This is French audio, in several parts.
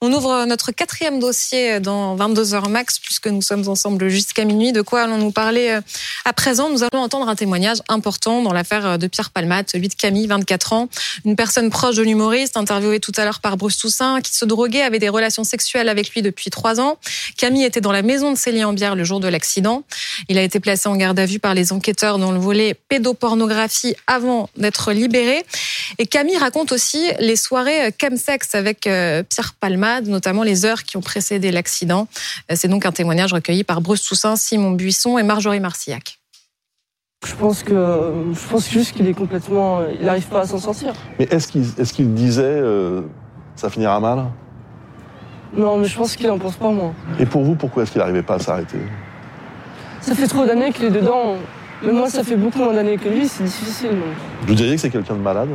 On ouvre notre quatrième dossier dans 22 heures max, puisque nous sommes ensemble jusqu'à minuit. De quoi allons-nous parler euh, à présent? Nous allons entendre un témoignage important dans l'affaire de Pierre Palmate, celui de Camille, 24 ans, une personne proche de l'humoriste, interviewée tout à l'heure par Bruce Toussaint, qui se droguait, avait des relations sexuelles avec lui depuis trois ans. Camille était dans la maison de Célie en bière le jour de l'accident. Il a été placé en garde à vue par les enquêteurs dans le volet pédopornographie avant d'être libéré. Et Camille raconte aussi les soirées chemsex avec euh, Palmade, notamment les heures qui ont précédé l'accident. Euh, c'est donc un témoignage recueilli par Bruce Toussaint, Simon Buisson et Marjorie Marcillac. Je pense que je pense juste qu'il est complètement, il n'arrive pas à s'en sortir. Mais est-ce qu'il est disait euh, ça finira mal? Non, mais je pense qu'il en pense pas moins. Et pour vous, pourquoi est-ce qu'il n'arrivait pas à s'arrêter? Ça fait trop d'années qu'il est dedans. Mais moi, ça fait beaucoup moins d'années que lui, c'est difficile. Vous diriez que c'est quelqu'un de malade?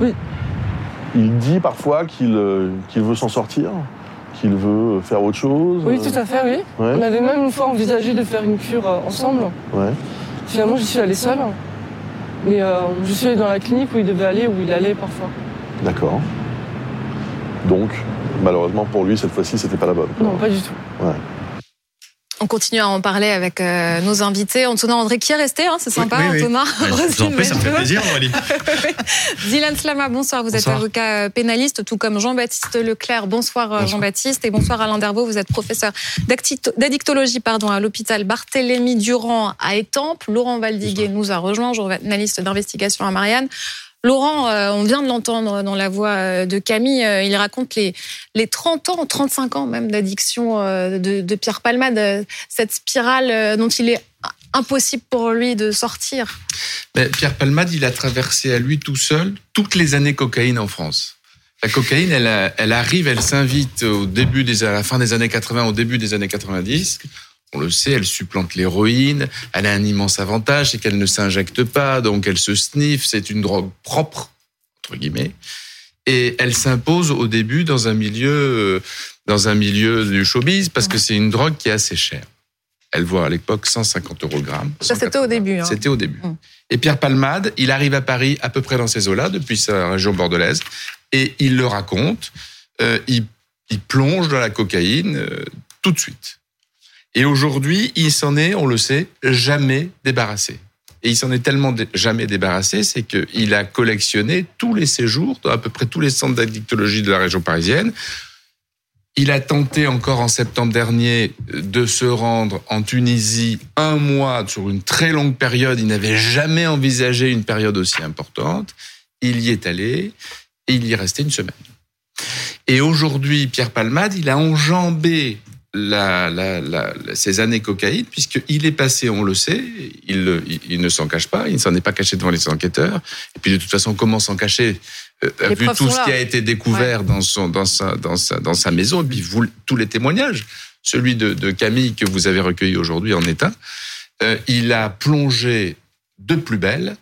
Oui. Il dit parfois qu'il euh, qu'il veut s'en sortir, qu'il veut faire autre chose. Oui, tout à fait, oui. On avait même une fois envisagé de faire une cure euh, ensemble. Ouais. Finalement, j'y suis allée seule. Mais euh, je suis allée dans la clinique où il devait aller, où il allait parfois. D'accord. Donc, malheureusement pour lui, cette fois-ci, c'était pas la bonne. Non, pas du tout. Ouais. On continue à en parler avec euh, nos invités. Antonin André qui est resté, hein, c'est sympa, oui, oui, Antonin. vous en ça me fait plaisir, Aurélie. Dylan Slama, bonsoir. Vous êtes avocat euh, pénaliste, tout comme Jean-Baptiste Leclerc. Bonsoir, euh, Bonsoir. Jean-Baptiste. Et bonsoir Alain Dervaux. Vous êtes professeur d'addictologie pardon, à l'hôpital Barthélemy Durand à Étampes. Laurent Valdiguet nous a rejoint, journaliste d'investigation à Marianne. Laurent, euh, on vient de l'entendre dans la voix euh, de Camille, euh, il raconte les, les 30 ans, 35 ans même d'addiction de, Pierre Palmade, cette spirale dont il est impossible pour lui de sortir. Mais Pierre Palmade, il a traversé à lui tout seul toutes les années cocaïne en France. La cocaïne, elle, elle arrive, elle s'invite au début des, à la fin des années 80, au début des années 90. On le sait, elle supplante l'héroïne. Elle a un immense avantage, c'est qu'elle ne s'injecte pas, donc elle se sniffe. C'est une drogue propre, entre guillemets. Et elle s'impose au début dans un milieu, euh, dans un milieu du showbiz, parce que c'est une drogue qui est assez chère. Elle vaut à l'époque 150 euros le gramme. Ça, c'était au 180. début, hein. C'était au début. Mm. Et Pierre Palmade, il arrive à Paris à peu près dans ces eaux-là, depuis sa région bordelaise, et il le raconte. euh, il, il plonge dans la cocaïne euh, tout de suite. Et aujourd'hui, il s'en est, on le sait, jamais débarrassé. Et il s'en est tellement jamais débarrassé, c'est qu'il a collectionné tous les séjours dans à peu près tous les centres d'addictologie de la région parisienne. Il a tenté encore en septembre dernier de se rendre en Tunisie un mois sur une très longue période. Il n'avait jamais envisagé une période aussi importante. Il y est allé et il y est resté une semaine. Et aujourd'hui, Pierre Palmade, il a enjambé la, la, la, la- ces années cocaïne, puisqu'il est passé, on le sait, il, le- il, il ne s'en cache pas, il ne s'en est pas caché devant les enquêteurs. Et puis de toute façon, comment s'en cacher? Euh, Vu tout ce qui a été découvert dans, son, dans, sa, dans, sa, dans sa maison, et puis vous, tous les témoignages, celui de, de Camille que vous avez recueilli aujourd'hui en est un, euh, il a plongé de plus belle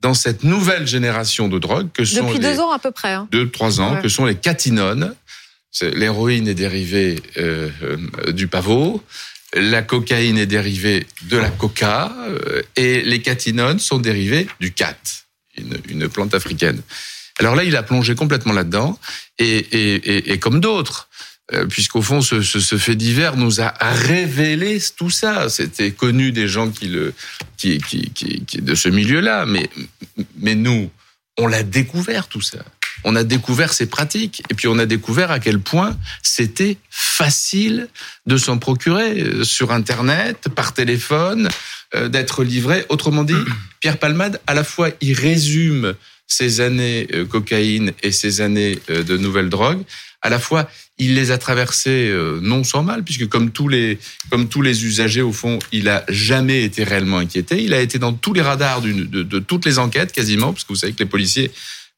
dans cette nouvelle génération de drogues que sont Depuis les, deux ans à peu près. hein. deux, trois ans, Ouais. que sont les catinones. L'héroïne est dérivée euh, euh, du pavot, la cocaïne est dérivée de la coca, euh, et les catinones sont dérivées du cat, une, plante africaine. Alors là, il a plongé complètement là-dedans, et, comme d'autres, puisqu'au fond, ce, fait divers nous a révélé tout ça. C'était connu des gens qui le, qui, qui, de ce milieu-là, mais nous, on l'a découvert tout ça. On a découvert ces pratiques et puis on a découvert à quel point c'était facile de s'en procurer euh, sur Internet, par téléphone, euh, d'être livré. Autrement dit, Pierre Palmade, à la fois, il résume ses années euh, cocaïne et ses années euh, de nouvelles drogues. À la fois, il les a traversées non sans mal, puisque comme tous les comme tous les usagers au fond, il a jamais été réellement inquiété. Il a été dans tous les radars de, de toutes les enquêtes quasiment, parce que vous savez que les policiers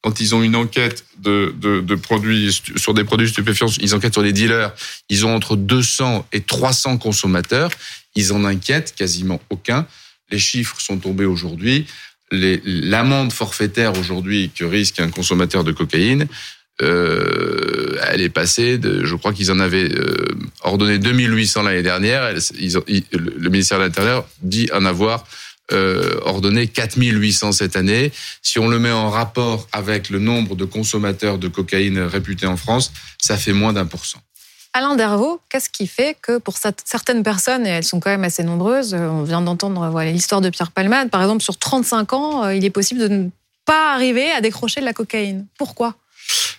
quand ils ont une enquête de, produits sur des produits stupéfiants, ils enquêtent sur les dealers. Ils ont entre 200 et 300 consommateurs. Ils en inquiètent quasiment aucun. Les chiffres sont tombés aujourd'hui. L'amende forfaitaire aujourd'hui que risque un consommateur de cocaïne, euh, elle est passée de, je crois qu'ils en avaient euh, ordonné 2800 l'année dernière. Le ministère de l'Intérieur dit en avoir euh, ordonné 4800 cette année. Si on le met en rapport avec le nombre de consommateurs de cocaïne réputés en France, ça fait moins d'un pour cent. Alain Dervaux, qu'est-ce qui fait que pour certaines personnes, et elles sont quand même assez nombreuses, euh, on vient d'entendre voilà, l'histoire de Pierre Palmade, par exemple, sur 35 ans, euh, il est possible de ne pas arriver à décrocher de la cocaïne. Pourquoi?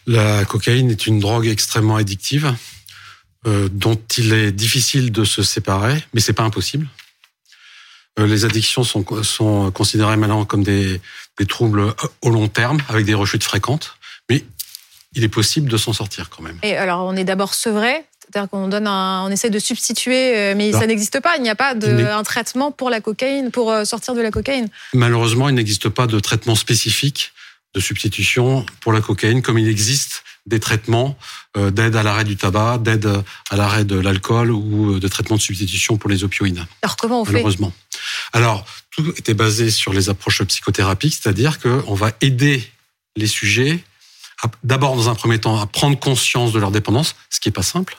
La cocaïne est une drogue extrêmement addictive euh, dont il est difficile de se séparer, mais c'est pas impossible. Les addictions sont, sont considérées maintenant comme des, des troubles au long terme, avec des rechutes fréquentes, mais il est possible de s'en sortir quand même. Et alors, on est d'abord sevré, c'est-à-dire qu'on donne on essaie de substituer, euh, mais ça n'existe pas. Il n'y a pas de, un traitement pour la cocaïne, pour euh, sortir de la cocaïne. Malheureusement, il n'existe pas de traitement spécifique de substitution pour la cocaïne, comme il existe des traitements euh, d'aide à l'arrêt du tabac, d'aide à l'arrêt de l'alcool ou de traitement de substitution pour les opioïdes. Alors comment on fait? Malheureusement. Alors tout était basé sur les approches psychothérapiques, c'est-à-dire qu'on va aider les sujets d'abord dans un premier temps à prendre conscience de leur dépendance, ce qui est pas simple,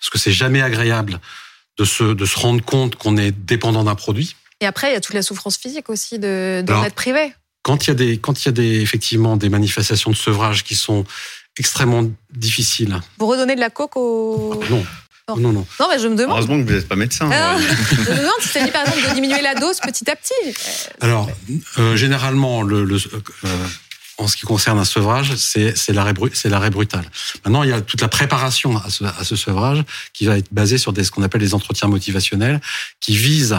parce que c'est jamais agréable de se, de se rendre compte qu'on est dépendant d'un produit. Et après, il y a toute la souffrance physique aussi de, de être privé. Quand il y a des, quand il y a des, effectivement des manifestations de sevrage qui sont extrêmement difficiles. Vous redonnez de la coke au... Ah, non. Non. non, non. mais je me demande. Heureusement que vous n'êtes pas médecin. Ah, je me demande si ça dit par exemple de diminuer la dose petit à petit. Alors, euh, généralement, le, le euh, en ce qui concerne un sevrage, c'est l'arrêt l'arrêt brutal. Maintenant, il y a toute la préparation à ce, à ce sevrage qui va être basée sur des, ce qu'on appelle les entretiens motivationnels, qui visent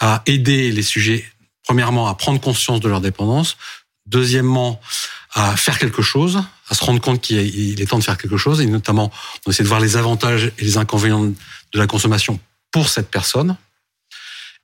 à aider les sujets, premièrement, à prendre conscience de leur dépendance, deuxièmement, à faire quelque chose, à se rendre compte qu'il est temps de faire quelque chose, et notamment, on essaie de voir les avantages et les inconvénients de la consommation pour cette personne,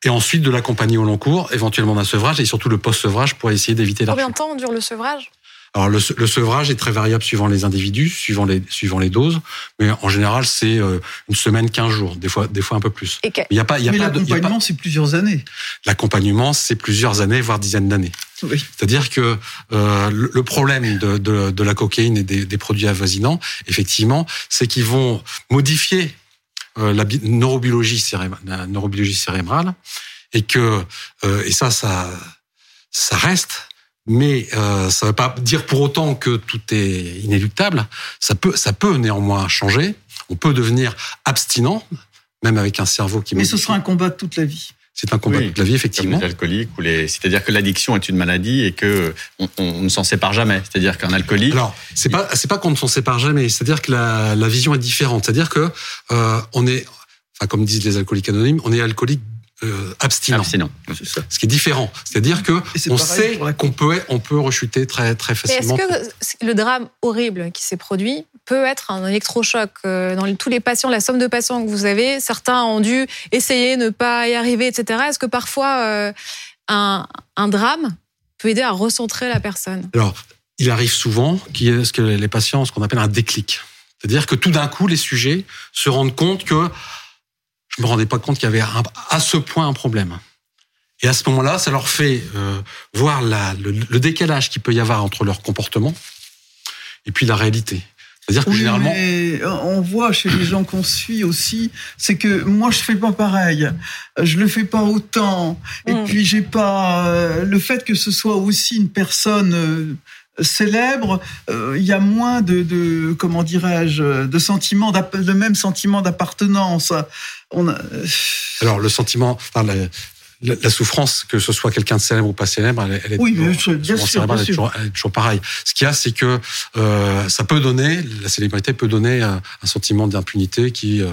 et ensuite de l'accompagner au long cours, éventuellement d'un sevrage et surtout le post-sevrage pour essayer d'éviter la Combien de temps dure le sevrage? Alors le, le, sevrage est très variable suivant les individus, suivant les suivant les doses, mais en général c'est euh, une semaine, 15 jours, des fois des fois un peu plus. Il y a pas, il y a mais l'accompagnement c'est plusieurs années. L'accompagnement c'est plusieurs années, voire dizaines d'années. Oui. C'est-à-dire que euh, le problème de, de, de, la cocaïne et des, des produits avoisinants, effectivement, c'est qu'ils vont modifier euh, la neurobiologie, cérébrale, la neurobiologie cérébrale et que euh, et ça ça ça reste mais ça ne veut pas dire pour autant que tout est inéluctable. Ça peut, ça peut néanmoins changer. On peut devenir abstinent, même avec un cerveau qui. Mais ce sera un combat de toute la vie c'est un combat de la vie, effectivement. Comme les alcooliques ou les, c'est-à-dire que l'addiction est une maladie et que on, on ne s'en sépare jamais. C'est-à-dire qu'un alcoolique. Alors, c'est pas, c'est pas qu'on ne s'en sépare jamais. C'est-à-dire que la, la vision est différente. C'est-à-dire que euh, on est, enfin, comme disent les alcooliques anonymes, on est alcoolique euh, abstinent. Abstinent, Ce qui est différent. C'est-à-dire que on sait qu'on peut, on peut rechuter très, très facilement. Est-ce que le drame horrible qui s'est produit peut être un électrochoc euh, dans tous les patients, la somme de patients que vous avez Certains ont dû essayer, ne pas y arriver, etc. Est-ce que parfois euh, un, un drame peut aider à recentrer la personne? Alors, il arrive souvent qu'il y ait ce que les patients, ce qu'on appelle un déclic. C'est-à-dire que tout d'un coup, les sujets se rendent compte que je me rendais pas compte qu'il y avait à ce point un problème. Et à ce moment-là, ça leur fait euh, voir la, le, le, décalage qu'il peut y avoir entre leur comportement et puis la réalité. C'est-à-dire que généralement, mais on voit chez les gens qu'on suit aussi, c'est que moi je fais pas pareil, je le fais pas autant, et mm. puis j'ai pas euh, le fait que ce soit aussi une personne euh, célèbre, euh, il y a moins de, de comment dirais-je, de sentiments, le même sentiment d'appartenance. On a... Alors le sentiment, enfin, la, la, souffrance, que ce soit quelqu'un de célèbre ou pas célèbre, elle, est, oui, toujours, bien sûr, bien sûr. Elle, est toujours, elle est toujours pareille. Ce qu'il y a, c'est que euh, ça peut donner, la célébrité peut donner un, un sentiment d'impunité qui euh,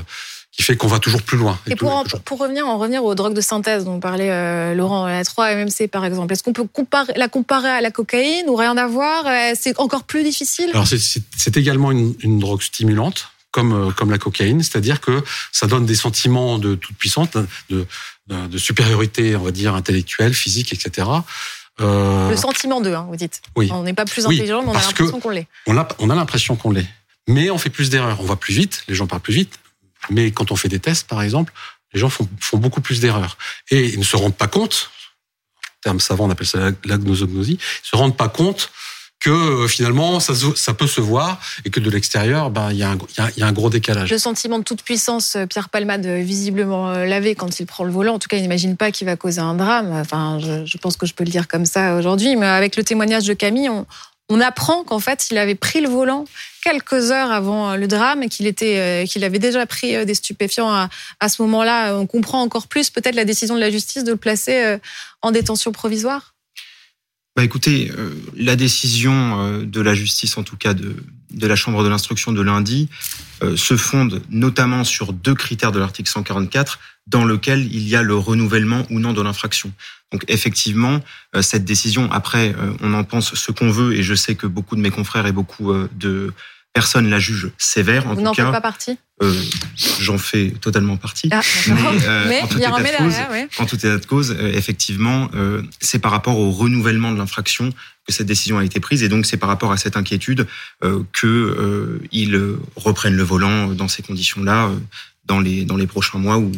qui fait qu'on va toujours plus loin. Et, pour, pour revenir, en revenir aux drogues de synthèse dont parlait euh, Laurent, la 3-MMC par exemple, est-ce qu'on peut comparer, la comparer à la cocaïne ou rien à voir? Euh, C'est encore plus difficile? Alors c'est également une, une, drogue stimulante, comme, euh, comme la cocaïne, c'est-à-dire que ça donne des sentiments de toute puissance, de, de, de supériorité, on va dire, intellectuelle, physique, etc. Euh, le sentiment d'eux, hein, vous dites. Oui. On n'est pas plus intelligent, mais on a l'impression qu'on l'est. On a, on a l'impression qu'on l'est. Mais on fait plus d'erreurs. On va plus vite, les gens parlent plus vite, mais quand on fait des tests, par exemple, les gens font, beaucoup plus d'erreurs. Et ils ne se rendent pas compte, en termes savants, on appelle ça l'agnosognosie, ils ne se rendent pas compte que euh, finalement ça, peut se voir et que de l'extérieur, ben il y, a un- gros décalage. Le sentiment de toute puissance, euh, Pierre Palmade, euh, visiblement lavé quand il prend le volant. En tout cas, il n'imagine pas qu'il va causer un drame. Enfin, je, je pense que je peux le dire comme ça aujourd'hui. Mais avec le témoignage de Camille, on, on apprend qu'en fait, il avait pris le volant quelques heures avant euh, le drame et qu'il était, euh, qu'il avait déjà pris euh, des stupéfiants à, à ce moment-là. On comprend encore plus peut-être la décision de la justice de le placer en détention provisoire. Bah écoutez, euh, la décision euh, de la justice, en tout cas de, de la Chambre de l'instruction de lundi, euh, se fonde notamment sur deux critères de l'article 144 dans lequel il y a le renouvellement ou non de l'infraction. Donc effectivement, euh, cette décision, après, euh, on en pense ce qu'on veut, et je sais que beaucoup de mes confrères et beaucoup de personnes la jugent sévère. En Vous n'en faites pas partie euh, j'en fais totalement partie. Ah, Mais, euh, Mais en tout état de cause, en tout état de cause, euh, effectivement, euh, c'est par rapport au renouvellement de l'infraction que cette décision a été prise, et donc c'est par rapport à cette inquiétude euh, que ils reprennent le volant dans ces conditions-là euh, dans les dans les prochains mois ou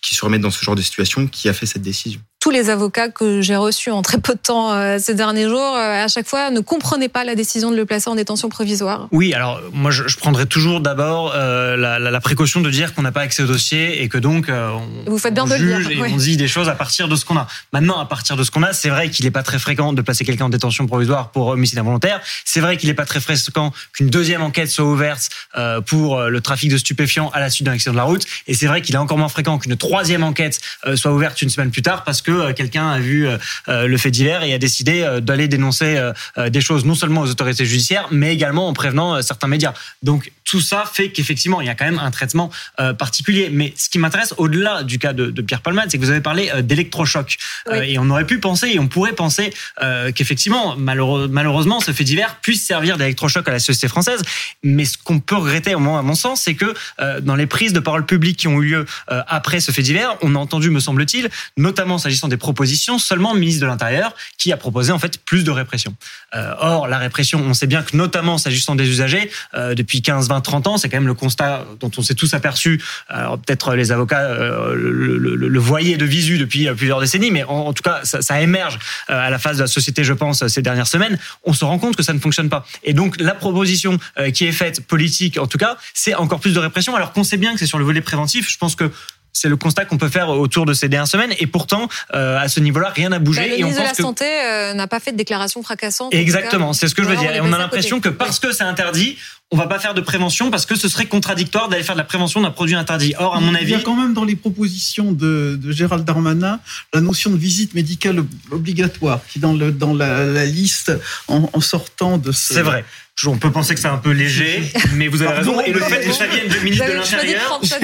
qui se remettent dans ce genre de situation qui a fait cette décision. Tous les avocats que j'ai reçus en très peu de temps euh, ces derniers jours, euh, à chaque fois, ne comprenaient pas la décision de le placer en détention provisoire. Oui, alors moi je, je prendrais toujours d'abord euh, la, la, la précaution de dire qu'on n'a pas accès au dossier et que donc euh, on, Vous faites bien on de juge dire, et oui. on dit des choses à partir de ce qu'on a. Maintenant, à partir de ce qu'on a, c'est vrai qu'il n'est pas très fréquent de placer quelqu'un en détention provisoire pour homicide involontaire. C'est vrai qu'il n'est pas très fréquent qu'une deuxième enquête soit ouverte euh, pour euh, le trafic de stupéfiants à la suite d'un accident de la route. Et c'est vrai qu'il est encore moins fréquent qu'une troisième enquête soit ouverte une semaine plus tard parce que euh, quelqu'un a vu euh, euh, le fait divers et a décidé d'aller dénoncer des choses non seulement aux autorités judiciaires, mais également en prévenant certains médias. Donc tout ça fait qu'effectivement, il y a quand même un traitement euh, particulier. Mais ce qui m'intéresse, au-delà du cas de, de Pierre Palmade, c'est que vous avez parlé euh, d'électrochoc. Euh, et on aurait pu penser, et on pourrait penser euh, qu'effectivement, malheureux- malheureusement, ce fait divers puisse servir d'électrochoc à la société française. Mais ce qu'on peut regretter, au moins à mon sens, c'est que euh, dans les prises de parole publiques qui ont eu lieu euh, après ce fait divers, on a entendu, me semble-t-il, notamment s'agissant des propositions, seulement le ministre de l'Intérieur qui a proposé en fait plus de répression. Euh, or, la répression, on sait bien que notamment s'agissant des usagers, euh, depuis 15, 20, 30 ans, c'est quand même le constat dont on s'est tous aperçus. Alors peut-être les avocats euh, le, voyaient de visu depuis euh, plusieurs décennies, mais en, tout cas, ça, ça émerge euh, à la phase de la société, je pense, ces dernières semaines. On se rend compte que ça ne fonctionne pas. Et donc, la proposition euh, qui est faite, politique en tout cas, c'est encore plus de répression, alors qu'on sait bien que c'est sur le volet préventif. Je pense que c'est le constat qu'on peut faire autour de ces dernières semaines. Et pourtant, euh, à ce niveau-là, rien n'a bougé. Bah, le et on ministre de la pense que Santé euh, n'a pas fait de déclaration fracassante. Exactement, c'est ce que je veux dire. Et on a l'impression que parce que c'est interdit, on va pas faire de prévention parce que ce serait contradictoire d'aller faire de la prévention d'un produit interdit. Or, à mon Il y avis, a quand même dans les propositions de, de Gérald Darmanin la notion de visite médicale ob- obligatoire qui est dans, le, dans la, la liste en, en sortant de ce... c'est vrai. On peut penser que c'est un peu léger, mais vous avez Pardon, raison. Et le fait que ça vienne du Vous ministre de de l'Intérieur, sa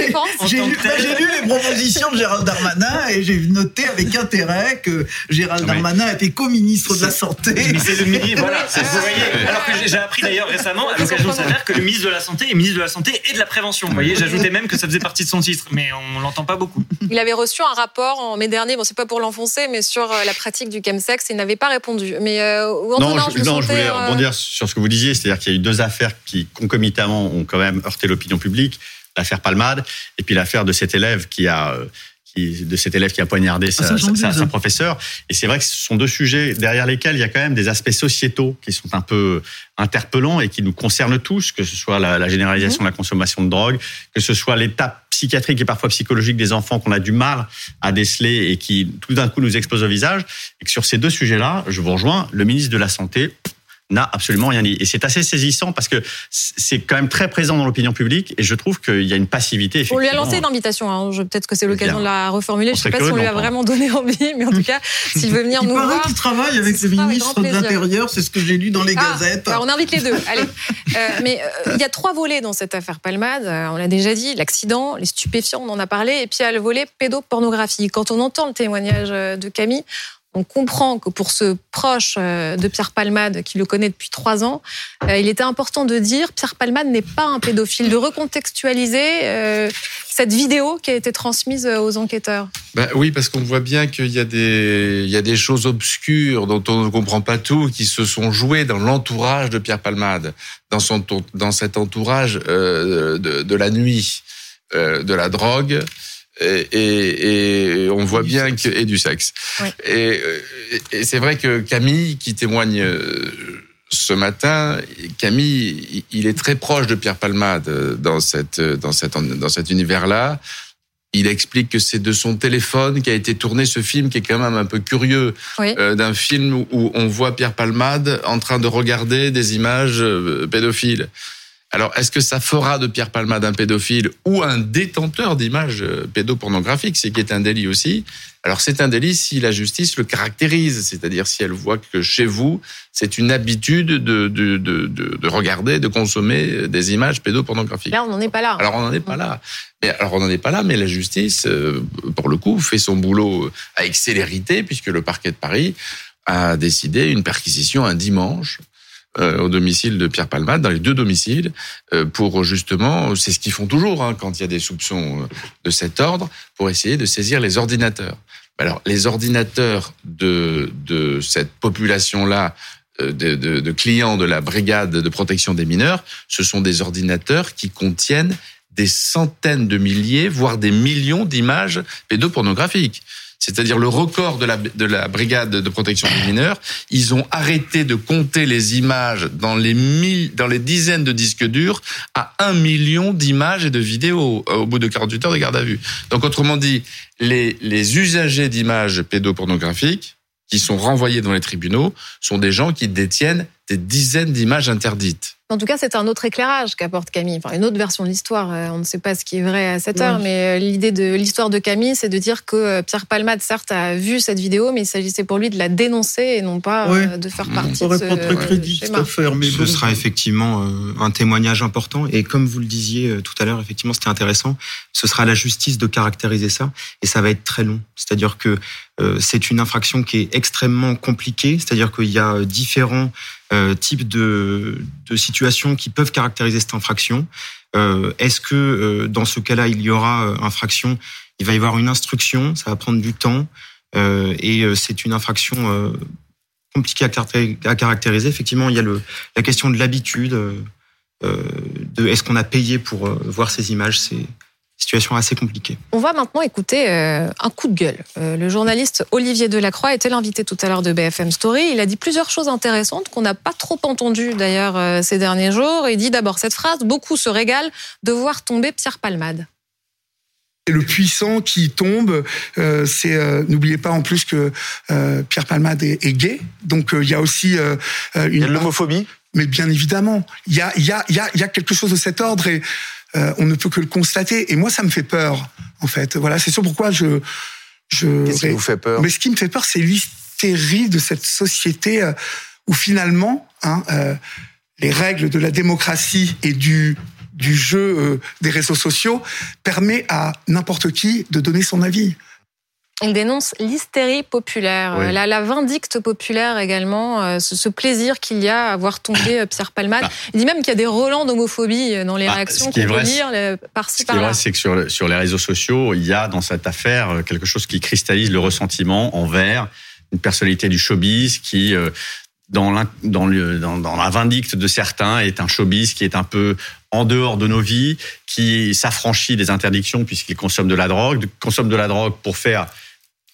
J'ai lu, bah, tel- j'ai lu les propositions de Gérald Darmanin et j'ai noté avec intérêt que Gérald Darmanin était co-ministre de la Santé. Mais c'est le ministre, voilà. Vous voyez, alors que j'ai- appris d'ailleurs récemment, à l'occasion de s'avère que le ministre de la Santé est ministre de la Santé et de la prévention. Vous voyez, j'ajoutais même que ça faisait partie de son titre, mais on l'entend pas beaucoup. Il avait reçu un rapport en mai dernier, bon, c'est pas pour l'enfoncer, mais sur euh, la pratique du chemsex, il n'avait pas répondu. Mais euh, Non, je, non, je voulais euh, rebondir sur ce que vous disiez, c'est-à-dire qu'il y a eu deux affaires qui concomitamment ont quand même heurté l'opinion publique, l'affaire Palmade et puis l'affaire de cet élève qui a qui, de cet élève qui a poignardé sa, j'en sa, sa professeure. Et c'est vrai que ce sont deux sujets derrière lesquels il y a quand même des aspects sociétaux qui sont un peu interpellants et qui nous concernent tous, que ce soit la, la généralisation de la consommation de drogue, que ce soit l'état psychiatrique et parfois psychologique des enfants qu'on a du mal à déceler et qui tout d'un coup nous explose au visage. Et que sur ces deux sujets-là, je vous rejoins, le ministre de la Santé n'a absolument rien dit. Et c'est assez saisissant parce que c'est quand même très présent dans l'opinion publique et je trouve qu'il y a une passivité. On lui a lancé une invitation. hein. Peut-être que c'est l'occasion de la reformuler. On Je sais serait pas si on lui a vraiment donné envie, mais en tout cas, s'il veut venir Il nous voir. qu'il travaille avec le ministre de l'Intérieur, c'est ce que j'ai lu dans les Ah, gazettes. bah, on invite les deux. Allez. Euh, mais euh, il y a trois volets dans cette affaire Palmade. Euh, on l'a déjà dit l'accident, les stupéfiants, on en a parlé, et puis il y a le volet pédopornographie. Quand on entend le témoignage de Camille, on comprend que pour ce proche euh, de Pierre Palmade, qui le connaît depuis trois ans, euh, il était important de dire Pierre Palmade n'est pas un pédophile, de recontextualiser euh, cette vidéo qui a été transmise aux enquêteurs. Ben oui, parce qu'on voit bien qu'il y a des, choses obscures dont on ne comprend pas tout, qui se sont jouées dans l'entourage de Pierre Palmade, dans cet entourage de, la nuit, de la drogue. Et, et, et on voit bien sexe. que et du sexe. Ouais. Et, euh, et c'est vrai que Camille, qui témoigne euh, ce matin, Camille, il est très proche de Pierre Palmade euh, dans cette dans cette dans cet univers-là. Il explique que c'est de son téléphone qu'a été tourné ce film qui est quand même un peu curieux, Oui. euh, d'un film où on voit Pierre Palmade en train de regarder des images euh, pédophiles. Alors, est-ce que ça fera de Pierre Palmade un pédophile ou un détenteur d'images euh, pédopornographiques, ce qui est un délit aussi? Alors, c'est un délit si la justice le caractérise, c'est-à-dire si elle voit que chez vous, c'est une habitude de, de, de, de, de regarder, de consommer des images pédopornographiques. Là, on n'en est pas là. Alors on n'en est pas là. Mais alors on n'en est pas là, mais la justice, euh, pour le coup, fait son boulot avec célérité puisque le parquet de Paris a décidé une perquisition un dimanche euh, au domicile de Pierre Palmade, dans les deux domiciles, euh, pour justement, c'est ce qu'ils font toujours hein, quand il y a des soupçons euh, de cet ordre, pour essayer de saisir les ordinateurs. Alors les ordinateurs de de cette population-là euh, de, de, de clients de la brigade de protection des mineurs, ce sont des ordinateurs qui contiennent des centaines de milliers, voire des millions d'images pédopornographiques. C'est-à-dire le record de la, de la brigade de protection des mineurs, ils ont arrêté de compter les images dans les mille, dans les dizaines de disques durs à un million d'images et de vidéos euh, au bout de 48 heures de garde à vue. Donc autrement dit, les, les usagers d'images pédopornographiques qui sont renvoyés dans les tribunaux sont des gens qui détiennent des dizaines d'images interdites. En tout cas, c'est un autre éclairage qu'apporte Camille. Enfin, une autre version de l'histoire. Euh, On ne sait pas ce qui est vrai à cette Oui. heure, mais euh, l'idée de l'histoire de Camille, c'est de dire que euh, Pierre Palmade, certes, a vu cette vidéo, mais il s'agissait pour lui de la dénoncer et non pas Oui. de faire partie Ça de ce pas très crédit cette schéma. affaire, mais Ce bon. sera effectivement un témoignage important. Et comme vous le disiez tout à l'heure, effectivement, c'était intéressant. Ce sera à la justice de caractériser ça. Et ça va être très long. C'est-à-dire que c'est une infraction qui est extrêmement compliquée. C'est-à-dire qu'il y a différents euh, types de, de situations qui peuvent caractériser cette infraction. Euh, Est-ce que euh, dans ce cas-là, il y aura euh, infraction? Il va y avoir une instruction. Ça va prendre du temps. Et c'est une infraction compliquée à caractéri- à caractériser. Effectivement, il y a la question de l'habitude, de est-ce qu'on a payé pour voir ces images. Situation assez compliquée. On va maintenant écouter euh, un coup de gueule. Euh, le journaliste Olivier Delacroix était l'invité tout à l'heure de BFM Story. Il a dit plusieurs choses intéressantes qu'on n'a pas trop entendues d'ailleurs euh, ces derniers jours. Il dit d'abord cette phrase Beaucoup se régalent de voir tomber Pierre Palmade. Et le puissant qui tombe, euh, c'est euh, n'oubliez pas en plus que euh, Pierre Palmade est, est gay, donc euh, il y a aussi une Il y a de l'homophobie mais bien évidemment, il y a, il y, a, il y, a, il y a quelque chose de cet ordre et euh, on ne peut que le constater. Et moi, ça me fait peur, en fait. Voilà, c'est sûr pourquoi je. je Qu'est-ce qui vous fait peur? Mais ce qui me fait peur, c'est l'hystérie de cette société euh, où finalement, hein, euh, les règles de la démocratie et du du jeu des réseaux sociaux permet à n'importe qui de donner son avis. Il dénonce l'hystérie populaire, Oui. la, la vindicte populaire également, euh, ce, ce plaisir qu'il y a à voir tomber euh, Pierre Palmade. Bah. Il dit même qu'il y a des relents d'homophobie euh, dans les Bah, réactions ce qu'on peut lire euh, Ce par-ci qui est par-là. vrai, c'est que sur, le- sur les réseaux sociaux, il y a dans cette affaire quelque chose qui cristallise le ressentiment envers une personnalité du showbiz qui, euh, dans, dans, le, dans, dans la vindicte de certains, est un showbiz qui est un peu en dehors de nos vies, qui s'affranchit des interdictions puisqu'il consomme de la drogue, consomme de la drogue pour faire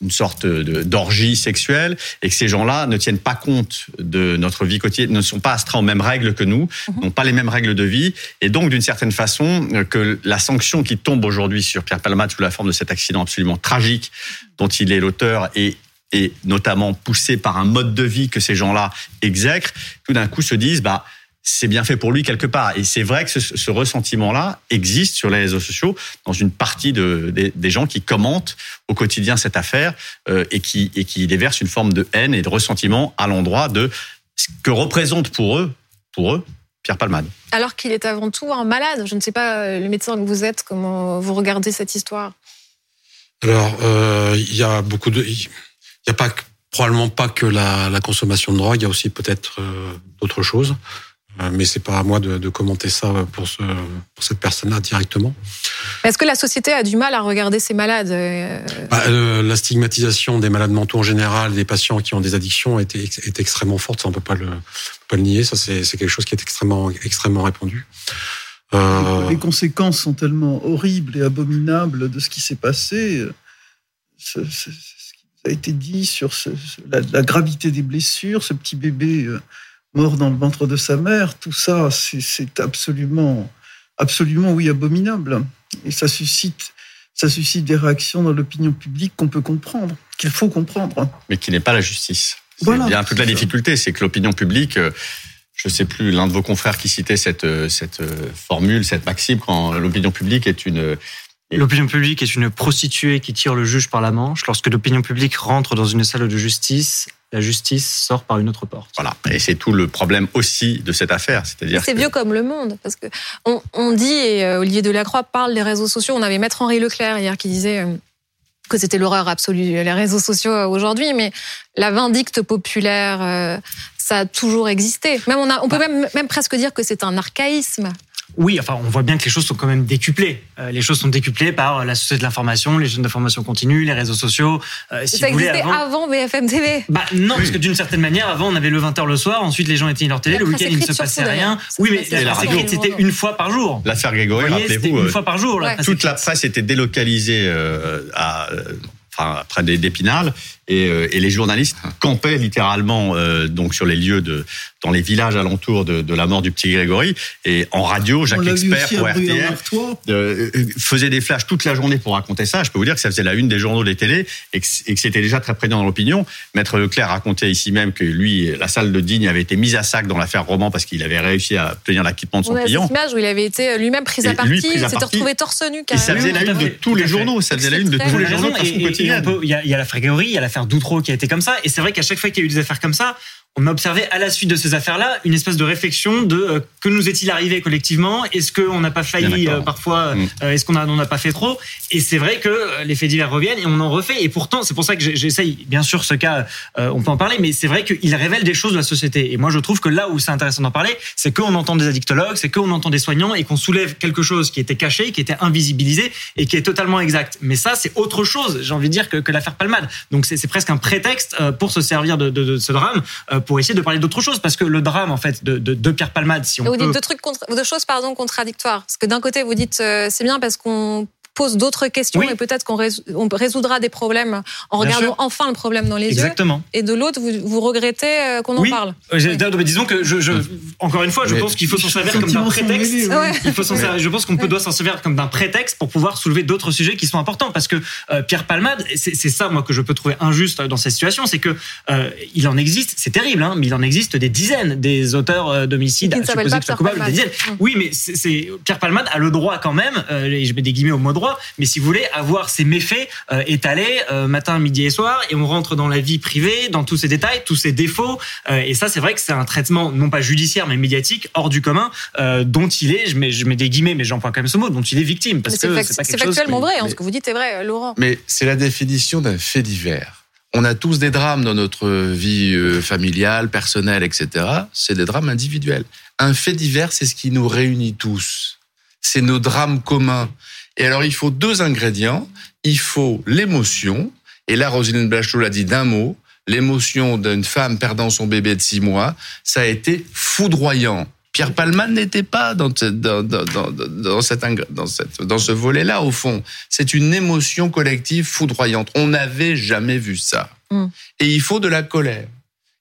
une sorte d'orgie sexuelle et que ces gens-là ne tiennent pas compte de notre vie quotidienne, ne sont pas astreints aux mêmes règles que nous, n'ont pas les mêmes règles de vie. Et donc d'une certaine façon euh, que la sanction qui tombe aujourd'hui sur Pierre Palmade sous la forme de cet accident absolument tragique dont il est l'auteur et et notamment poussé par un mode de vie que ces gens-là exècrent, tout d'un coup se disent bah c'est bien fait pour lui quelque part. Et c'est vrai que ce, ce ressentiment-là existe sur les réseaux sociaux dans une partie de, des, des gens qui commentent au quotidien cette affaire euh, et, qui, et qui déversent une forme de haine et de ressentiment à l'endroit de ce que représente pour eux, pour eux, Pierre Palmade. Alors qu'il est avant tout un malade. Je ne sais pas, euh, le médecin que vous êtes, comment vous regardez cette histoire? Alors, euh, il y a beaucoup de, il y a pas probablement pas que la, la consommation de drogue, il y a aussi peut-être euh, d'autres choses. Euh, mais c'est pas à moi de, de commenter ça pour, ce, pour cette personne-là directement. Est-ce que la société a du mal à regarder ces malades euh, Bah, euh, la stigmatisation des malades mentaux en général, des patients qui ont des addictions est, est extrêmement forte. Ça, on peut pas le, on peut pas le nier. Ça, c'est quelque chose qui est extrêmement, extrêmement répandu. Euh, Les conséquences sont tellement horribles et abominables de ce qui s'est passé. Ce, ce- ce qui a été dit sur ce- ce- la, la gravité des blessures, ce petit bébé euh, mort dans le ventre de sa mère, tout ça, c'est- absolument, absolument, oui, abominable. Et ça suscite, ça suscite des réactions dans l'opinion publique qu'on peut comprendre, qu'il faut comprendre. mais qui n'est pas la justice. C'est Voilà. bien toute la C'est ça. difficulté, c'est que l'opinion publique, euh, je sais plus, l'un de vos confrères qui citait cette, euh, cette euh, formule, cette maxime, quand l'opinion publique est une... L'opinion publique est une prostituée qui tire le juge par la manche. Lorsque l'opinion publique rentre dans une salle de justice, la justice sort par une autre porte. Voilà. Et c'est tout le problème aussi de cette affaire. C'est-à-dire C'est que- vieux comme le monde, parce que on, on dit, et euh, Olivier Delacroix parle des réseaux sociaux, on avait Maître Henri Leclerc hier qui disait euh, que c'était l'horreur absolue, les réseaux sociaux euh, aujourd'hui, mais la vindicte populaire, euh, ça a toujours existé. Même on, a, on peut même, même presque dire que c'est un archaïsme. Oui, enfin, on voit bien que les choses sont quand même décuplées. Euh, les choses sont décuplées par la société de l'information, les chaînes d'information continue, les réseaux sociaux. Euh, si ça vous voulez, existait avant- avant BFM TV. Bah non, parce que d'une certaine manière, avant on avait le 20h le soir, ensuite les gens étaient leur télé, La le week-end il ne se passait rien. Oui, mais la presse écrite c'était une fois par jour. L'affaire Grégory, rappelez-vous, une euh, fois par jour. Ouais. toute la presse était délocalisée euh, à, euh, enfin, près des- d'Épinal et, euh, et les journalistes campaient littéralement euh, donc sur les lieux de dans les villages alentours de, de la mort du petit Grégory et en radio Jacques Expert pour RTL euh, faisait des flashs toute la journée pour raconter ça. Je peux vous dire que ça faisait la une des journaux des télés et que, c'était déjà très prégnant dans l'opinion. Maître Leclerc racontait ici même que lui, la salle de Digne avait été mise à sac dans l'affaire Roman parce qu'il avait réussi à obtenir l'acquittement de son On a cette client. image où il avait été lui-même pris à partie, il s'était retrouvé torse nu Et ça carrément. faisait la une de tous les journaux. Ça faisait la une de tous les journaux il y a l'affaire Grégory, il y a l'affaire Doutreau qui a été comme ça. Et c'est vrai qu'à chaque fois qu'il y a eu des affaires comme ça, on a observé à la suite de ces affaires-là une espèce de réflexion de euh, que nous est-il arrivé collectivement? Est-ce qu'on n'a pas failli euh, parfois Mm. euh, Est-ce qu'on a- on n'a pas fait trop? Et c'est vrai que les faits divers reviennent et on en refait. Et pourtant, c'est pour ça que j'essaye, bien sûr, ce cas, on peut en parler, mais c'est vrai qu'il révèle des choses de la société. Et moi, je trouve que là où c'est intéressant d'en parler, c'est qu'on entend des addictologues, c'est qu'on entend des soignants et qu'on soulève quelque chose qui était caché, qui était invisibilisé et qui est totalement exact. Mais ça, c'est autre chose, j'ai envie de dire, que, que l'affaire Palmade. Donc c'est presque un prétexte pour se servir de, de- de ce drame, pour essayer de parler d'autre chose. Parce que le drame, en fait, de, de, de Pierre Palmade, si on vous peut... dites deux trucs deux choses pardon contradictoires. Parce que d'un côté vous dites euh, c'est bien parce qu'on pose d'autres questions Oui. et peut-être qu'on résou- on résoudra des problèmes en Bien regardant sûr. enfin le problème dans les Exactement. yeux. Et de l'autre vous, vous regrettez euh, qu'on en Oui. parle? Euh, j'ai- mais disons que je, je, encore une fois, je pense qu'il faut s'en servir comme d'un prétexte. oui. Il faut servir. Je pense qu'on peut doit s'en servir comme d'un prétexte pour pouvoir soulever d'autres sujets qui sont importants. Parce que euh, Pierre Palmade, c'est ça moi que je peux trouver injuste dans cette situation, c'est que euh, il en existe, c'est terrible, hein, mais il en existe des dizaines des auteurs euh, d'homicides supposés pas que soient Pierre coupables, des Palmade. dizaines. Mm. Oui, mais c'est- Pierre Palmade a le droit quand même, euh, et je mets des guillemets au mot droit, mais si vous voulez avoir ses méfaits euh, étalés euh, matin, midi et soir, et on rentre dans la vie privée, dans tous ses détails, tous ses défauts, euh, et ça c'est vrai que c'est un traitement non pas judiciaire mais médiatique hors du commun euh, dont il est, je mets, je mets des guillemets, mais j'emploie quand même ce mot, dont il est victime parce Mais c'est que fact- c'est pas c'est quelque chose. factuellement vrai. hein, mais- ce que vous dites est vrai, Laurent. Mais c'est la définition d'un fait divers. On a tous des drames dans notre vie familiale, personnelle, etc. C'est des drames individuels. Un fait divers, c'est ce qui nous réunit tous. C'est nos drames communs. Et alors, il faut deux ingrédients. Il faut l'émotion. Et là, Roselyne Blachot l'a dit d'un mot. L'émotion d'une femme perdant son bébé de six mois, ça a été foudroyant. Pierre Palman n'était pas dans, ce- dans, dans, dans, dans, cette, ingr- dans, cette, dans ce volet-là, au fond. C'est une émotion collective foudroyante. On n'avait jamais vu ça. Mm. Et il faut de la colère.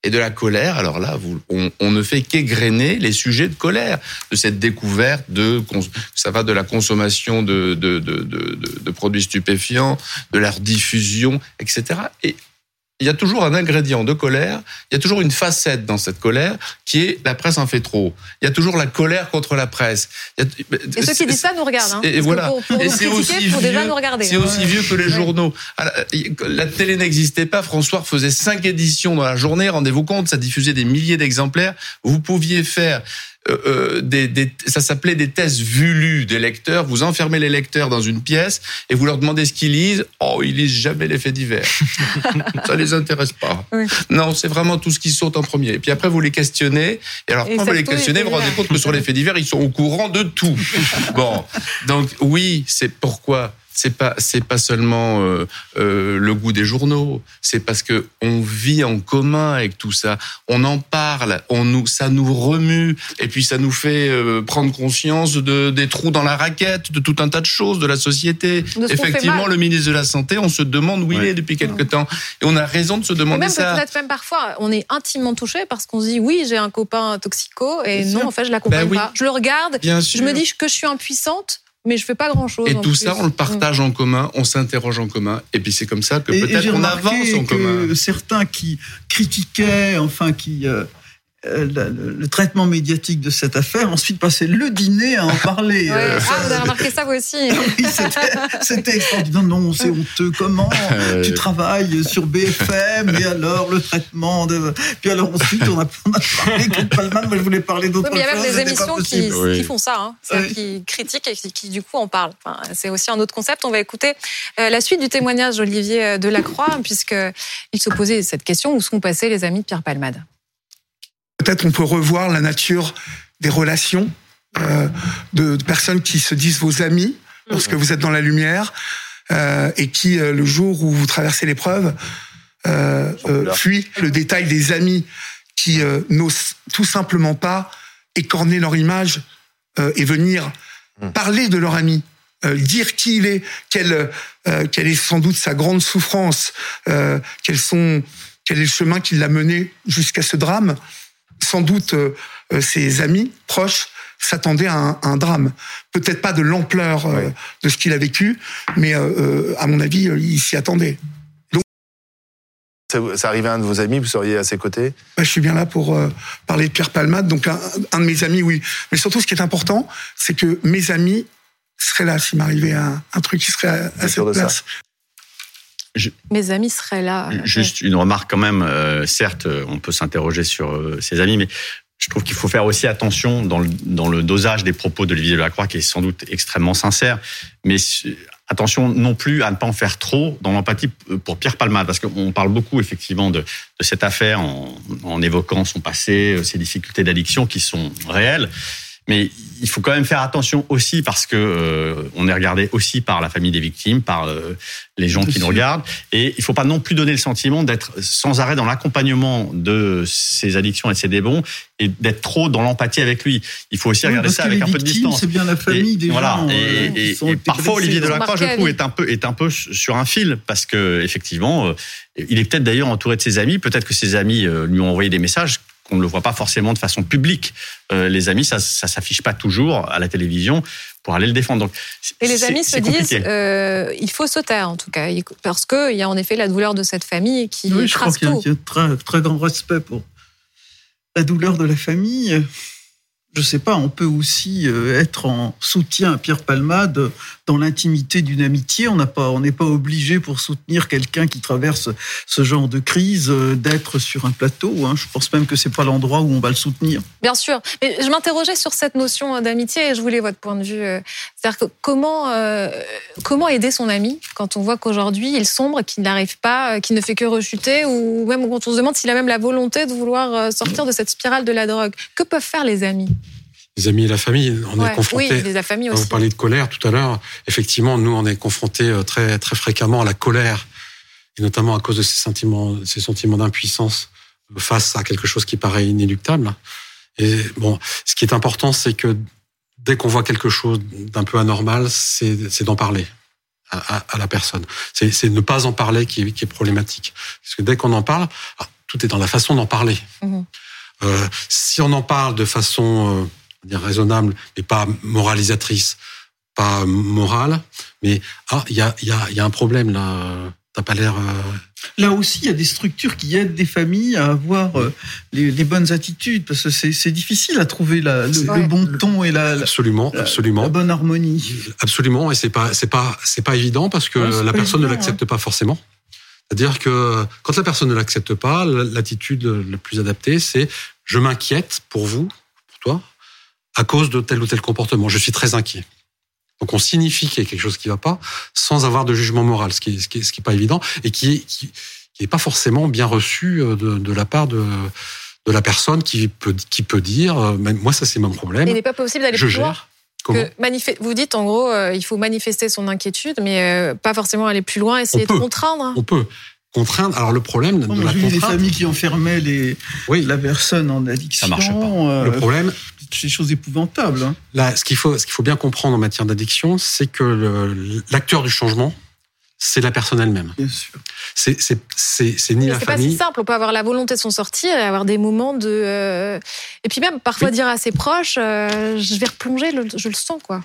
Et de la colère, alors là, on, ne fait qu'égrener les sujets de colère, de cette découverte de, ça va de la consommation de, de, de, de, produits stupéfiants, de leur diffusion, etc. Et il y a toujours un ingrédient de colère, il y a toujours une facette dans cette colère qui est la presse en fait trop. Il y a toujours la colère contre la presse. A- Et ceux qui disent ça nous regardent. hein. Et voilà. Pour, pour Et c'est critiquer, aussi vieux- nous regarder. C'est aussi vieux que les journaux. Alors, La télé n'existait pas. François faisait cinq éditions dans la journée. Rendez-vous compte, ça diffusait des milliers d'exemplaires. Vous pouviez faire euh, euh, des, des- ça s'appelait des tests vus des lecteurs. Vous enfermez les lecteurs dans une pièce et vous leur demandez ce qu'ils lisent. Oh, ils lisent jamais les faits divers. ça les intéresse pas. Oui. Non, c'est vraiment tout ce qui saute en premier. Et puis après, vous les questionnez. Et alors, quand vous les questionnez, vous vous rendez compte que sur les faits divers, ils sont au courant de tout. Bon, donc oui, c'est pourquoi c'est pas c'est pas seulement euh, euh, le goût des journaux, c'est parce que on vit en commun avec tout ça. On en parle, on nous ça nous remue et puis ça nous fait euh, prendre conscience de des trous dans la raquette, de tout un tas de choses de la société. De Effectivement, le ministre de la santé, on se demande où il est depuis quelque temps et on a raison de se demander même ça. peut-être même parfois, on est intimement touché parce qu'on se dit oui, j'ai un copain toxico et Bien non, sûr. en fait, je l'accompagne Ben oui. pas. Je le regarde, Bien je sûr. me dis que je suis impuissante, mais je fais pas grand chose. Et tout ça, on le partage en commun, on s'interroge en commun, et puis c'est comme ça que peut-être on avance en que commun. Certains qui critiquaient, enfin qui euh, euh, le, traitement médiatique de cette affaire, ensuite passaient le dîner à en parler. Ouais. Euh, Ah, vous avez remarqué ça vous aussi oui, c'était- extraordinaire. Non, c'est honteux. Comment Euh, tu travailles sur BFM et alors le traitement de. Puis alors ensuite on a, on a parlé de Palman. Moi je voulais parler d'autre Oui, mais il y a même des émissions qui, possible. Oui. qui font ça, hein. Oui. qui critiquent et qui, qui, du coup en parlent. Enfin, c'est aussi un autre concept. On va écouter la suite du témoignage d'Olivier Delacroix, puisqu'il se posait cette question où sont passés les amis de Pierre Palmade? Peut-être on peut revoir la nature des relations euh, de, de personnes qui se disent vos amis lorsque vous êtes dans la lumière euh, et qui, euh, le jour où vous traversez l'épreuve, fuient le détail des amis qui n'osent tout simplement pas écorner leur image et venir parler de leur ami. euh, dire qui il est, quelle, euh, quelle est sans doute sa grande souffrance, euh, quels sont, quel est le chemin qui l'a mené jusqu'à ce drame sans doute euh, euh, ses amis proches s'attendaient à un, un drame. Peut-être pas de l'ampleur euh, de ce qu'il a vécu, mais euh, à mon avis, il s'y attendait. Ça, ça arrivait à un de vos amis, vous seriez à ses côtés? Bah, je suis bien là pour euh, parler de Pierre Palmade, donc un, un de mes amis, oui. Mais surtout, ce qui est important, c'est que mes amis seraient là s'il m'arrivait un, un truc qui serait à, à cette de ça. Mes amis seraient là. Juste une remarque quand même. euh, certes, euh, on peut s'interroger sur euh, ses amis, mais je trouve qu'il faut faire aussi attention dans le, dans le dosage des propos d'Olivier Delacroix, qui est sans doute extrêmement sincère. Mais attention non plus à ne pas en faire trop dans l'empathie pour Pierre Palmade, parce qu'on parle beaucoup effectivement de, de cette affaire en, en évoquant son passé, ses difficultés d'addiction qui sont réelles. Mais il faut quand même faire attention aussi parce que euh, on est regardé aussi par la famille des victimes, par euh, les gens Bien qui nous regardent, et il faut pas non plus donner le sentiment d'être sans arrêt dans l'accompagnement de ses addictions et de ses débons, et d'être trop dans l'empathie avec lui. Il faut aussi Oui, regarder ça avec un peu de distance. C'est bien la famille Et des voilà. gens. et, euh, et- et parfois. Olivier Delacroix, je trouve, est un peu est un peu sur un fil parce que effectivement, euh, il est peut-être d'ailleurs entouré de ses amis. Peut-être que ses amis euh, lui ont envoyé des messages qu'on ne le voit pas forcément de façon publique. Euh, les amis, ça, ça s'affiche pas toujours à la télévision pour aller le défendre. Donc, Et les amis se disent, euh, il faut se taire en tout cas, Il- parce qu'il y a en effet la douleur de cette famille qui Oui, je crois crasse qu'il y a, tout. qu'il y a très, très grand respect pour la douleur de la famille. Je sais pas, on peut aussi euh, être en soutien à Pierre Palmade dans l'intimité d'une amitié. On n'a pas, on n'est pas obligé pour soutenir quelqu'un qui traverse ce genre de crise euh, d'être sur un plateau. hein. Je pense même que c'est pas l'endroit où on va le soutenir. Bien sûr. Mais je m'interrogeais sur cette notion d'amitié et je voulais votre point de vue. euh, C'est-à-dire comment, euh, comment aider son ami quand on voit qu'aujourd'hui il sombre, qu'il n'arrive pas, euh, qu'il ne fait que rechuter, ou même quand on se demande s'il a même la volonté de vouloir euh, sortir de cette spirale de la drogue? Que peuvent faire les amis? Les amis et la famille, on Ouais, est confrontés. Oui, la famille Vous aussi. parliez de colère tout à l'heure. Effectivement, nous, on est confrontés euh, très, très fréquemment à la colère, et notamment à cause de ces sentiments, ces sentiments d'impuissance face à quelque chose qui paraît inéluctable. Et bon, ce qui est important, c'est que dès qu'on voit quelque chose d'un peu anormal, c'est d'en parler à, à- à la personne. C'est ne pas en parler qui, est- qui est problématique. Parce que dès qu'on en parle, alors, tout est dans la façon d'en parler. Mhm. Euh, si on en parle de façon euh, dire raisonnable, mais pas moralisatrice, pas morale, mais ah, il y a, il y, a, il y a un problème là. T'as pas l'air. euh, Là aussi, il y a des structures qui aident des familles à avoir euh, les, les bonnes attitudes, parce que c'est c'est difficile à trouver la- le, bon ton et la, absolument, la- absolument. la bonne harmonie. Absolument, et c'est pas c'est pas c'est pas évident parce que Ouais, la personne ne l'accepte pas forcément. C'est-à-dire que quand la personne ne l'accepte pas, l'attitude la plus adaptée, c'est je m'inquiète pour vous, pour toi, à cause de tel ou tel comportement. Je suis très inquiet. Donc on signifie qu'il y a quelque chose qui va pas, sans avoir de jugement moral, ce qui est, ce qui est, ce qui est pas évident et qui est qui, qui est pas forcément bien reçu euh, de, de la part de de la personne qui peut qui peut dire, euh, moi ça c'est mon problème. Il n'est pas possible d'aller plus loin. que vous dites en gros, euh, il faut manifester son inquiétude, mais euh, pas forcément aller plus loin, essayer On de peut. contraindre. On peut contraindre. Alors le problème Non, de la J'ai vu des contrainte, familles qui enfermaient les, oui, la personne en addiction. Ça marche pas. euh, le problème, des choses épouvantables. hein. là, ce qu'il faut, ce qu'il faut bien comprendre en matière d'addiction, c'est que le- l'acteur du changement, c'est la personne elle-même. Bien sûr. C'est, c'est, c'est, c'est ni Mais la c'est pas si famille. simple. On peut avoir la volonté de s'en sortir et avoir des moments de. euh, Et puis même parfois Oui. dire à ses proches, euh, je vais replonger, le- je le sens quoi.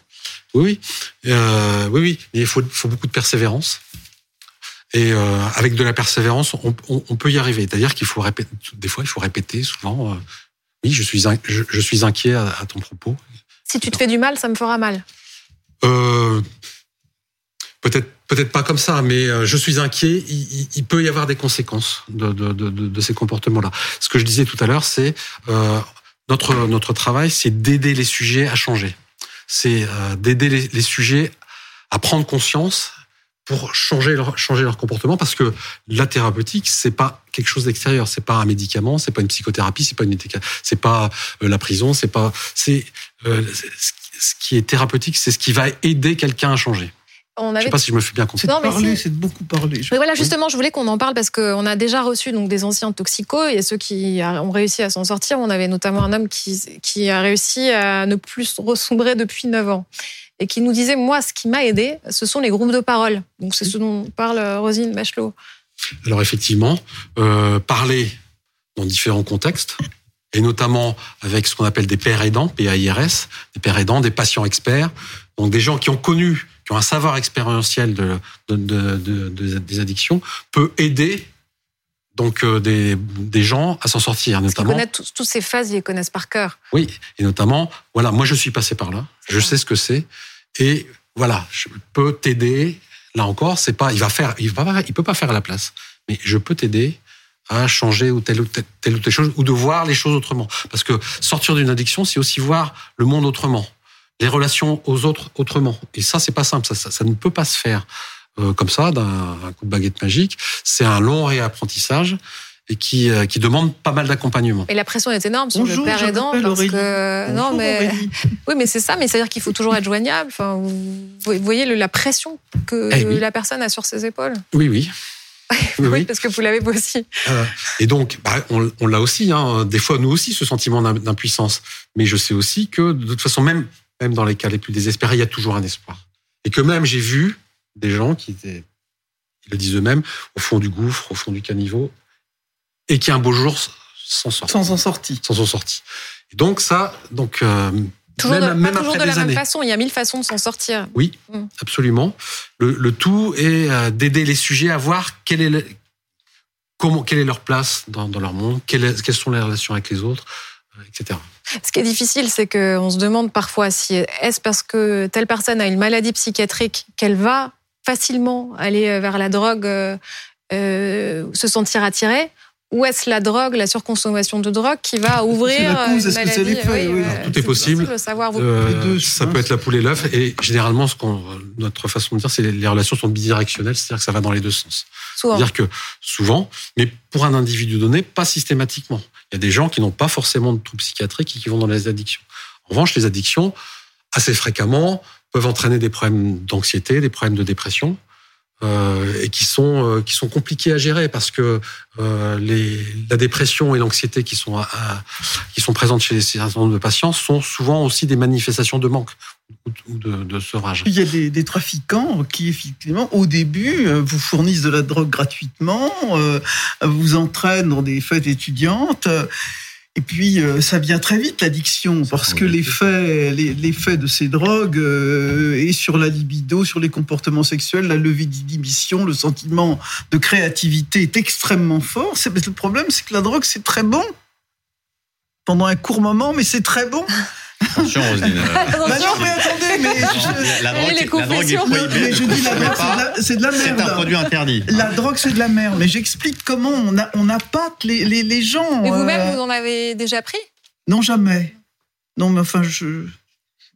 Oui, oui, Euh, oui, oui. Mais il faut, faut beaucoup de persévérance. Et euh, avec de la persévérance, on, on- on peut y arriver. C'est-à-dire qu'il faut répéter. Des fois, il faut répéter souvent. Oui, je suis, je, je suis inquiet à, à ton propos. Si tu te fais du mal, ça me fera mal. Euh, peut-être, peut-être pas comme ça, mais euh, je suis inquiet. Il, peut y avoir des conséquences de, de, de, de- de ces comportements-là. Ce que je disais tout à l'heure, c'est euh, notre notre travail, c'est d'aider les sujets à changer. C'est euh, d'aider les, les sujets à prendre conscience pour changer leur changer leur comportement parce que la thérapeutique c'est pas quelque chose d'extérieur c'est pas un médicament c'est pas une psychothérapie c'est pas une c'est pas euh, la prison c'est pas c'est euh, c'est- ce qui est thérapeutique c'est ce qui va aider quelqu'un à changer On je avait sais pas si je me fais bien C'est comprendre de Non, mais parler, c'est de beaucoup parler. Mais voilà, justement, je voulais qu'on en parle parce qu'on a déjà reçu donc des anciens toxicos et ceux qui ont réussi à s'en sortir. On avait notamment un homme qui, qui a réussi à ne plus ressombrer depuis 9 ans et qui nous disait Moi, ce qui m'a aidé, ce sont les groupes de parole. Donc, c'est ce dont parle euh, Rosine Bachelot. alors effectivement euh, parler dans différents contextes et notamment avec ce qu'on appelle des pères aidants PAIRS des pères aidants des patients experts donc des gens qui ont connu qui ont un savoir expérientiel de, de, de- de- de- des addictions peut aider donc euh, des, des gens à s'en sortir Parce notamment connaissent tous- toutes ces phases, ils les connaissent par cœur. Oui, et notamment, voilà, moi je suis passé par là, je sais ce que c'est, et voilà, je peux t'aider. Là encore, c'est pas, il va faire, il va, il peut pas faire à la place, mais je peux t'aider à changer ou telle ou telle, telle ou telle chose, ou de voir les choses autrement. Parce que sortir d'une addiction, c'est aussi voir le monde autrement, les relations aux autres autrement. Et ça, c'est pas simple, ça, ça, ça ne peut pas se faire euh, comme ça, d'un un coup de baguette magique. C'est un long réapprentissage et qui, euh, qui demande pas mal d'accompagnement. Et la pression est énorme sur Bonjour, le père je aidant m'appelle parce Aurélie. que non mais Aurélie. oui mais c'est ça mais c'est à dire qu'il faut toujours être joignable enfin vous, voyez le- la pression que Eh oui. la personne a sur ses épaules Oui, oui. Oui, parce que vous l'avez aussi Euh, et donc, bah, on, on l'a aussi. Hein, des fois, nous aussi, ce sentiment d'im- d'impuissance. Mais je sais aussi que, de toute façon, même, même dans les cas les plus désespérés, il y a toujours un espoir. Et que même, j'ai vu des gens qui étaient, ils le disent eux-mêmes, au fond du gouffre, au fond du caniveau, et qui un beau jour s'en sortent, Sans en sortie. s'en sont sortis. Et donc ça, donc euh, toujours même, de, même pas toujours après de la même façon il y a mille façons de s'en sortir Oui, Mm. absolument. Le, le tout est euh, d'aider les sujets à voir quelle est, le- comment, quelle est leur place dans, dans leur monde, quelle est- quelles sont les relations avec les autres, euh, etc. ce qui est difficile c'est que on se demande parfois si est-ce parce que telle personne a une maladie psychiatrique qu'elle va facilement aller vers la drogue euh, euh, se sentir attirée ou est-ce la drogue, la surconsommation de drogue qui va ouvrir la cause, une que c'est maladie l'effet, oui. euh, Tout est possible. de savoir. Euh, ça peut être la poule et l'œuf, et généralement, ce qu'on, notre façon de dire, c'est que les relations sont bidirectionnelles, c'est-à-dire que ça va dans les deux sens. C'est-à-dire que souvent, mais pour un individu donné, pas systématiquement. Il y a des gens qui n'ont pas forcément de troubles psychiatriques et qui vont dans les addictions. En revanche, les addictions, assez fréquemment, peuvent entraîner des problèmes d'anxiété, des problèmes de dépression, euh, et qui sont euh, qui sont compliqués à gérer parce que euh, la dépression et l'anxiété qui sont qui sont présentes chez un certain nombre de patients sont souvent aussi des manifestations de manque ou de, de, sevrage. Il y a des, trafiquants qui, effectivement, au début, euh, vous fournissent de la drogue gratuitement, euh, vous entraînent dans des fêtes étudiantes. Et puis, euh, ça vient très vite, l'addiction, parce que l'effet, les- l'effet de ces drogues euh, est sur la libido, sur les comportements sexuels, la levée d'inhibition, le sentiment de créativité est extrêmement fort. C'est- Le problème, c'est que la drogue, c'est très bon. Pendant un court moment, mais c'est très bon. Attention, Roselyne. euh, Bah non, mais attendez, mais je- La drogue, la drogue est confessions. prohibée. mais je ne dis la drogue, c'est de la- c'est de la C'est merde. un produit interdit. La drogue, c'est de la merde. Mais j'explique comment on, a, on appâte les, les, les gens. Mais vous-même, euh, vous en avez déjà pris? Non, jamais. Non, mais enfin, je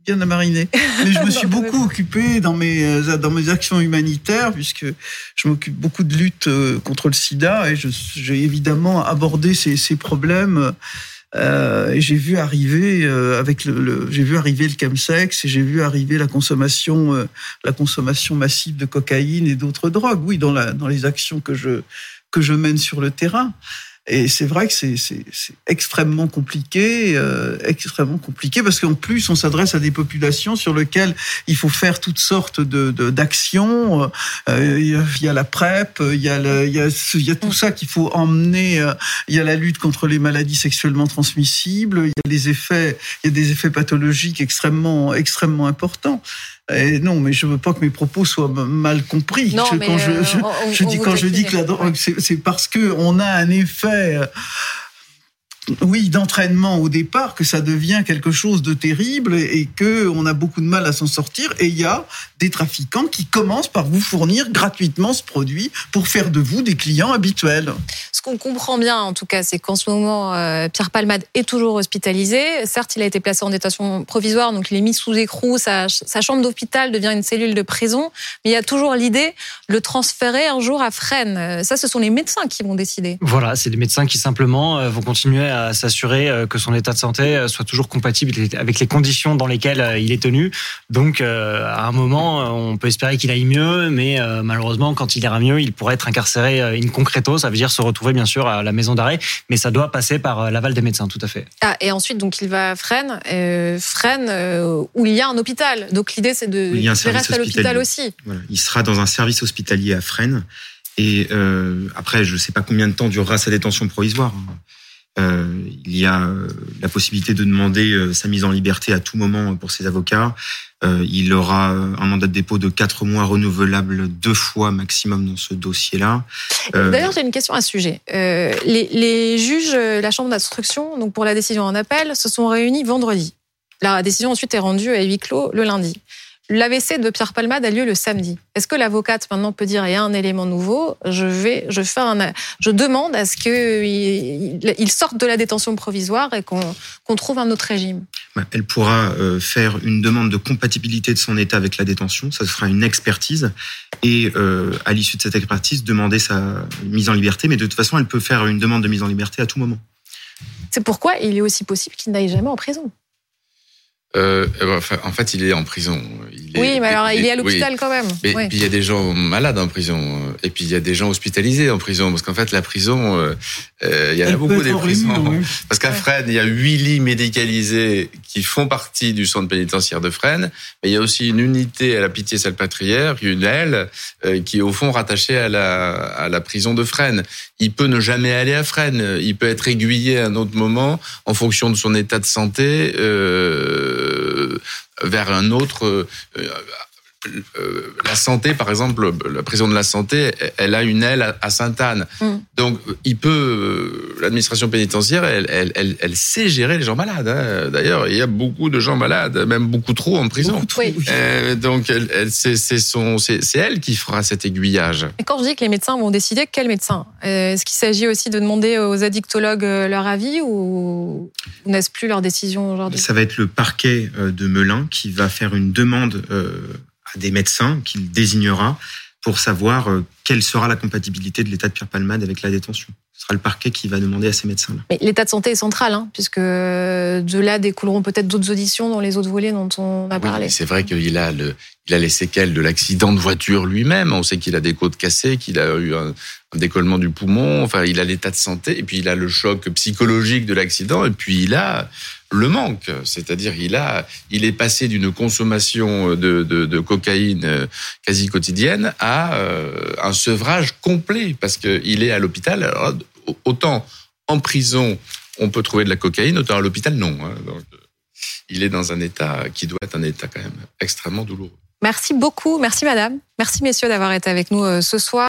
bien à mariner. Mais je me suis beaucoup occupé dans mes, euh, dans mes actions humanitaires, puisque je m'occupe beaucoup de lutte euh, contre le sida, et j'ai évidemment abordé ces, ces problèmes Euh, j'ai vu arriver euh, avec le, le- j'ai vu arriver le chemsex et j'ai vu arriver la consommation, euh, la consommation massive de cocaïne et d'autres drogues. Oui, dans la dans les actions que je que je mène sur le terrain. Et c'est vrai que c'est extrêmement compliqué, euh, extrêmement compliqué parce qu'en plus on s'adresse à des populations sur lesquelles il faut faire toutes sortes de de- d'actions. Euh, il y a- il y a la PrEP, il y a le, il y a ce- il y a tout ça qu'il faut emmener. euh, Il y a la lutte contre les maladies sexuellement transmissibles. Il y a les effets, il y a des effets pathologiques extrêmement extrêmement importants. Et non, mais je veux pas que mes propos soient mal compris. Non, Je- mais, quand je, euh, je- on- je on dis quand je dis que la drogue, c'est c'est parce que on a un effet. Oui, d'entraînement au départ, que ça devient quelque chose de terrible et, que on a beaucoup de mal à s'en sortir. Et il y a des trafiquants qui commencent par vous fournir gratuitement ce produit pour faire de vous des clients habituels. Ce qu'on comprend bien, en tout cas, c'est qu'en ce moment, euh, Pierre Palmade est toujours hospitalisé. Certes, il a été placé en détention provisoire, donc il est mis sous écrou. Sa, sa chambre d'hôpital devient une cellule de prison. Mais il y a toujours l'idée de le transférer un jour à Fresnes. Ça, ce sont les médecins qui vont décider. Voilà, c'est des médecins qui simplement euh, vont continuer à s'assurer euh, que son état de santé euh, soit toujours compatible avec les conditions dans lesquelles euh, il est tenu. Donc, à un moment, on peut espérer qu'il aille mieux, mais malheureusement, quand il ira mieux, il pourrait être incarcéré in concreto. Ça veut dire se retrouver bien sûr à la maison d'arrêt, mais ça doit passer par l'aval des médecins, tout à fait. Ah, et ensuite, donc, il va à Fresnes, euh, Fresnes euh, où il y a un hôpital. Donc, l'idée, c'est de Il y a un qu'il service reste à l'hôpital hospitalier. aussi. Voilà. Il sera dans un service hospitalier à Fresnes. Et euh, après, je ne sais pas combien de temps durera sa détention provisoire. Euh, il y a euh, la possibilité de demander euh, sa mise en liberté à tout moment pour ses avocats. Euh, il aura un mandat de dépôt de quatre mois renouvelable deux fois maximum dans ce dossier-là. Euh, D'ailleurs, j'ai une question à ce sujet. Les, les juges, la chambre d'instruction, donc pour la décision en appel, se sont réunis vendredi. La décision ensuite est rendue à huis clos le lundi. L'AVC de Pierre Palmade a lieu le samedi. Est-ce que l'avocate maintenant peut dire il y a un élément nouveau? Je vais, je fais un, je demande à ce que il, sorte de la détention provisoire et qu'on qu'on trouve un autre régime. bah, elle pourra euh, faire une demande de compatibilité de son état avec la détention. Ça se fera une expertise. Et euh, à l'issue de cette expertise, demander sa mise en liberté. Mais de toute façon, elle peut faire une demande de mise en liberté à tout moment. C'est pourquoi il est aussi possible qu'il n'aille jamais en prison. Euh, enfin, en fait, il est en prison. Il est- oui, mais alors il est à oui. l'hôpital quand même. Mais Ouais. puis il y a des gens malades en prison, et puis il y a des gens hospitalisés en prison, parce qu'en fait la prison, euh, euh, il y en a beaucoup des prisons. oui. Parce qu'à Fresnes, il y a huit lits médicalisés qui font partie du centre pénitentiaire de Fresnes, mais il y a aussi une unité à la Pitié-Salpêtrière, une aile euh, qui est au fond rattachée à la à la prison de Fresnes. Il peut ne jamais aller à Fresnes, il peut être aiguillé à un autre moment en fonction de son état de santé euh, vers un autre. euh, euh, la santé, par exemple, la prison de la santé, elle a une aile à- à Sainte-Anne. Mm. Donc, il peut, euh, l'administration pénitentiaire, elle, elle, elle, elle sait gérer les gens malades. hein. D'ailleurs, il y a beaucoup de gens malades, même beaucoup trop en prison. Beaucoup trop, Oui. Euh, donc, elle, elle, c'est c'est son, c'est c'est elle qui fera cet aiguillage. Et quand je dis que les médecins vont décider, quel médecin? Est-ce qu'il s'agit aussi de demander aux addictologues leur avis ou n'est-ce plus leur décision aujourd'hui? Ça va être le parquet de Melun qui va faire une demande euh, à des médecins qu'il désignera pour savoir euh, quelle sera la compatibilité de l'état de Pierre Palmade avec la détention. Ce sera le parquet qui va demander à ces médecins-là. Mais l'état de santé est central, hein, puisque de là découleront peut-être d'autres auditions dans les autres volets dont on a Oui, parlé. c'est vrai qu'il a le, il a les séquelles de l'accident de voiture lui-même. On sait qu'il a des côtes cassées, qu'il a eu un, un décollement du poumon. Enfin, il a l'état de santé, et puis il a le choc psychologique de l'accident, et puis il a le manque. C'est-à-dire, il a, il est passé d'une consommation de, cocaïne euh, quasi quotidienne à euh, un sevrage complet, parce qu'il est à l'hôpital. Autant en prison, on peut trouver de la cocaïne, autant à l'hôpital, non. hein. Donc, il est dans un état qui doit être un état quand même extrêmement douloureux. Merci beaucoup, merci madame, merci messieurs d'avoir été avec nous euh, ce soir.